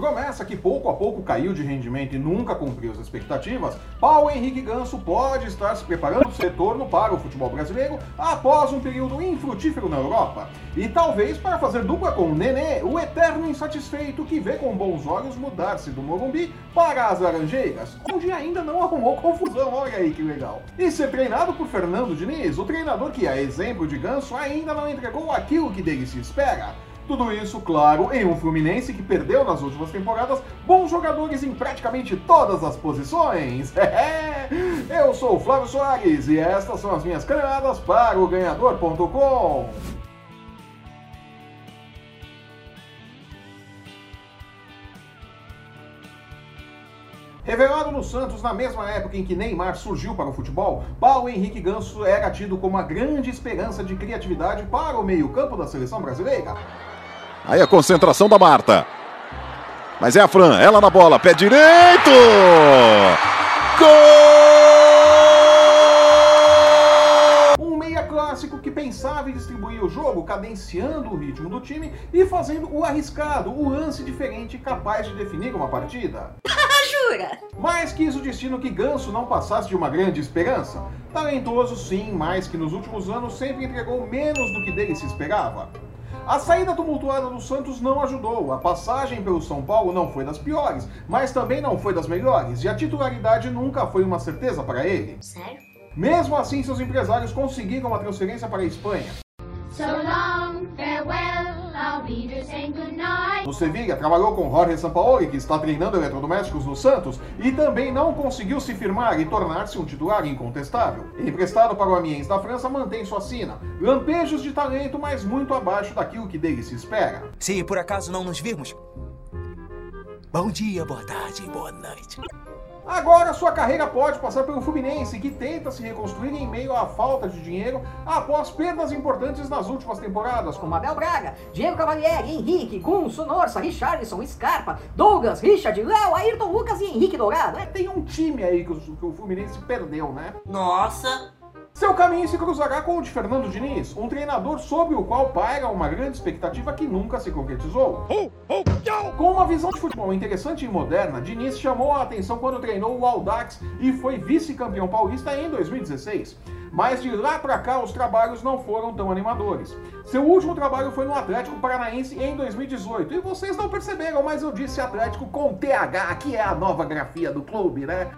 promessa que pouco a pouco caiu de rendimento e nunca cumpriu as expectativas, Paulo Henrique Ganso pode estar se preparando para o retorno para o futebol brasileiro após um período infrutífero na Europa. E talvez para fazer dupla com o Nenê, o eterno insatisfeito que vê com bons olhos mudar-se do Morumbi para as Laranjeiras, onde ainda não arrumou confusão, olha aí que legal. E ser treinado por Fernando Diniz, o treinador que, a exemplo de Ganso, ainda não entregou aquilo que dele se espera. Tudo isso, claro, em um Fluminense que perdeu nas últimas temporadas bons jogadores em praticamente todas as posições. Eu sou o Flávio Soares e estas são as minhas caneladas para o Ganhador.com. Revelado no Santos na mesma época em que Neymar surgiu para o futebol, Paulo Henrique Ganso era tido como a grande esperança de criatividade para o meio-campo da seleção brasileira. Aí a concentração da Marta. Mas é a Fran, ela na bola, pé direito! Gol! Um meia clássico que pensava em distribuir o jogo, cadenciando o ritmo do time e fazendo o arriscado, o lance diferente capaz de definir uma partida. Jura? Mas quis o destino que Ganso não passasse de uma grande esperança. Talentoso sim, mas que nos últimos anos sempre entregou menos do que dele se esperava. A saída tumultuada do Santos não ajudou. A passagem pelo São Paulo não foi das piores, mas também não foi das melhores, e a titularidade nunca foi uma certeza para ele. Sério? Mesmo assim, seus empresários conseguiram uma transferência para a Espanha. So long, farewell, No Sevilla, trabalhou com Jorge Sampaoli, que está treinando eletrodomésticos no Santos, e também não conseguiu se firmar e tornar-se um titular incontestável. Emprestado para o Amiens da França, mantém sua sina. Lampejos de talento, mas muito abaixo daquilo que dele se espera. Se por acaso não nos virmos, bom dia, boa tarde, boa noite. Agora sua carreira pode passar pelo Fluminense, que tenta se reconstruir em meio à falta de dinheiro após perdas importantes nas últimas temporadas, como Abel Braga, Diego Cavalieri, Henrique, Gunso, Norça, Richarlison, Scarpa, Douglas, Richard, Léo, Ayrton Lucas e Henrique Dourado. É, tem um time aí que o, que o Fluminense perdeu, né? Nossa! Seu caminho se cruzará com o de Fernando Diniz, um treinador sobre o qual paira uma grande expectativa que nunca se concretizou. Com uma visão de futebol interessante e moderna, Diniz chamou a atenção quando treinou o Audax e foi vice-campeão paulista em 2016. Mas de lá pra cá os trabalhos não foram tão animadores. Seu último trabalho foi no Atlético Paranaense em 2018. E vocês não perceberam, mas eu disse Atlético com TH, que é a nova grafia do clube, né?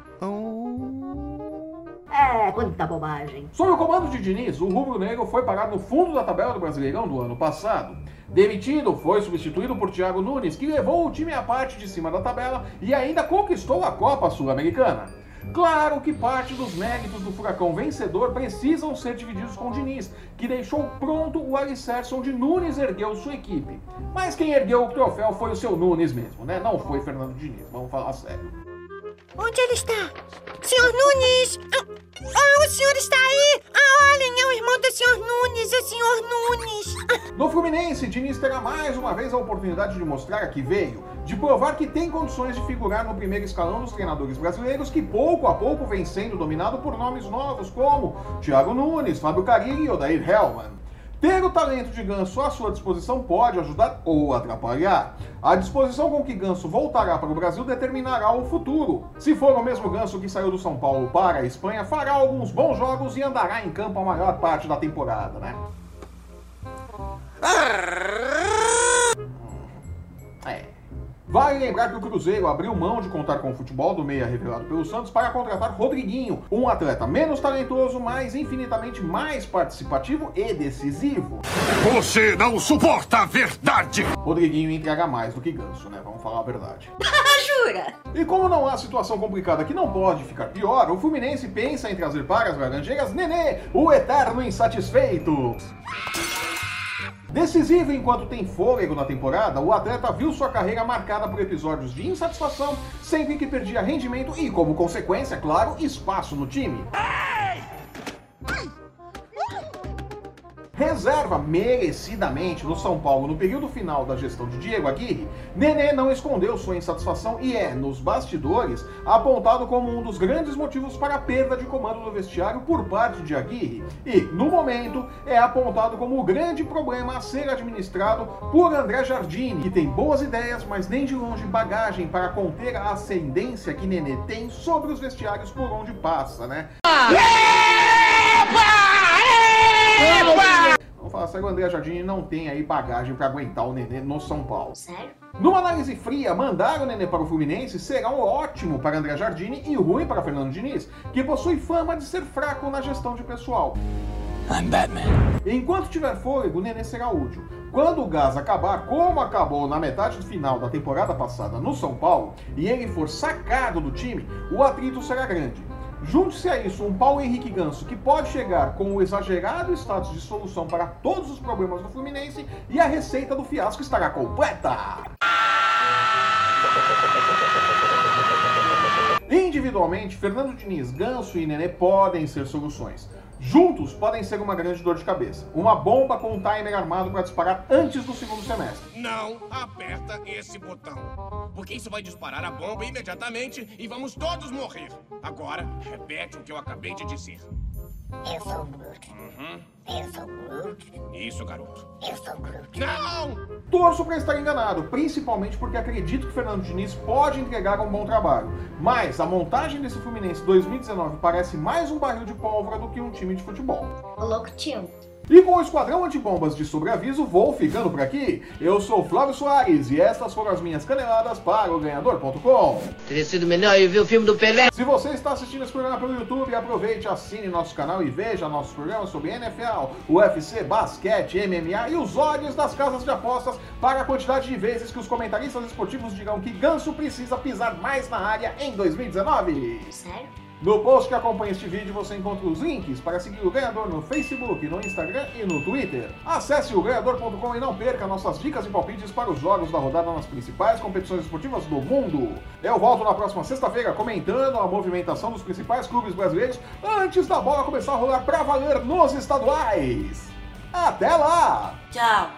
É quanta bobagem. Sob o comando de Diniz, o Rubro Negro foi parar no fundo da tabela do Brasileirão do ano passado. Demitido, foi substituído por Thiago Nunes, que levou o time à parte de cima da tabela e ainda conquistou a Copa Sul-Americana. Claro que parte dos méritos do Furacão vencedor precisam ser divididos com Diniz, que deixou pronto o alicerce onde Nunes ergueu sua equipe. Mas quem ergueu o troféu foi o seu Nunes mesmo, né? Não foi Fernando Diniz, vamos falar sério. Onde ele está? Senhor Nunes! Ah, ah, o senhor está aí! Ah, olhem, é o irmão do senhor Nunes, é o senhor Nunes! Ah, No Fluminense, Diniz terá mais uma vez a oportunidade de mostrar que veio, de provar que tem condições de figurar no primeiro escalão dos treinadores brasileiros que pouco a pouco vem sendo dominado por nomes novos como Thiago Nunes, Fábio Carilli e Odair Hellman. Ter o talento de Ganso à sua disposição pode ajudar ou atrapalhar. A disposição com que Ganso voltará para o Brasil determinará o futuro. Se for o mesmo Ganso que saiu do São Paulo para a Espanha, fará alguns bons jogos e andará em campo a maior parte da temporada, né? Vale lembrar que o Cruzeiro abriu mão de contar com o futebol do meia revelado pelo Santos para contratar Rodriguinho, um atleta menos talentoso, mas infinitamente mais participativo e decisivo. Você não suporta a verdade! Rodriguinho entrega mais do que Ganso, né? Vamos falar a verdade. jura? E como não há situação complicada que não pode ficar pior, o Fluminense pensa em trazer para as Laranjeiras Nenê, o eterno insatisfeito. Decisivo enquanto tem fôlego na temporada, o atleta viu sua carreira marcada por episódios de insatisfação, sempre que perdia rendimento e, como consequência, claro, espaço no time. Reserva merecidamente no São Paulo no período final da gestão de Diego Aguirre, Nenê não escondeu sua insatisfação e é, nos bastidores, apontado como um dos grandes motivos para a perda de comando do vestiário por parte de Aguirre. E, no momento, é apontado como o grande problema a ser administrado por André Jardine, que tem boas ideias, mas nem de longe bagagem para conter a ascendência que Nenê tem sobre os vestiários por onde passa, né? Vamos falar sério, o André Jardine não tem aí bagagem para aguentar o Nenê no São Paulo. Sério? Numa análise fria, mandar o Nenê para o Fluminense será um ótimo para André Jardine e ruim para Fernando Diniz, que possui fama de ser fraco na gestão de pessoal. I'm Batman. Enquanto tiver fôlego, o Nenê será útil. Quando o gás acabar, como acabou na metade final da temporada passada no São Paulo, e ele for sacado do time, o atrito será grande. Junte-se a isso um Paulo Henrique Ganso que pode chegar com o exagerado status de solução para todos os problemas do Fluminense e a receita do fiasco estará completa. Individualmente, Fernando Diniz, Ganso e Nenê podem ser soluções. Juntos podem ser uma grande dor de cabeça. Uma bomba com um timer armado para disparar antes do segundo semestre. Não aperta esse botão. Porque isso vai disparar a bomba imediatamente e vamos todos morrer. Agora, repete o que eu acabei de dizer. Eu sou o Groot. Eu sou o Groot. Isso, garoto. Eu sou o Groot. Não! Torço para estar enganado, principalmente porque acredito que Fernando Diniz pode entregar um bom trabalho. Mas a montagem desse Fluminense 2019 parece mais um barril de pólvora do que um time de futebol. Louco tio. E com o Esquadrão Antibombas de sobreaviso, vou ficando por aqui. Eu sou Flávio Soares e estas foram as minhas caneladas para o Ganhador.com. Teria sido melhor eu ver o filme do Pelé. Se você está assistindo esse programa pelo YouTube, aproveite, assine nosso canal e veja nossos programas sobre NFL, UFC, basquete, MMA e os odds das casas de apostas para a quantidade de vezes que os comentaristas esportivos dirão que Ganso precisa pisar mais na área em 2019. Sério? No post que acompanha este vídeo você encontra os links para seguir o ganhador no Facebook, no Instagram e no Twitter. Acesse o ganhador.com e não perca nossas dicas e palpites para os jogos da rodada nas principais competições esportivas do mundo. Eu volto na próxima sexta-feira comentando a movimentação dos principais clubes brasileiros antes da bola começar a rolar para valer nos estaduais. Até lá! Tchau.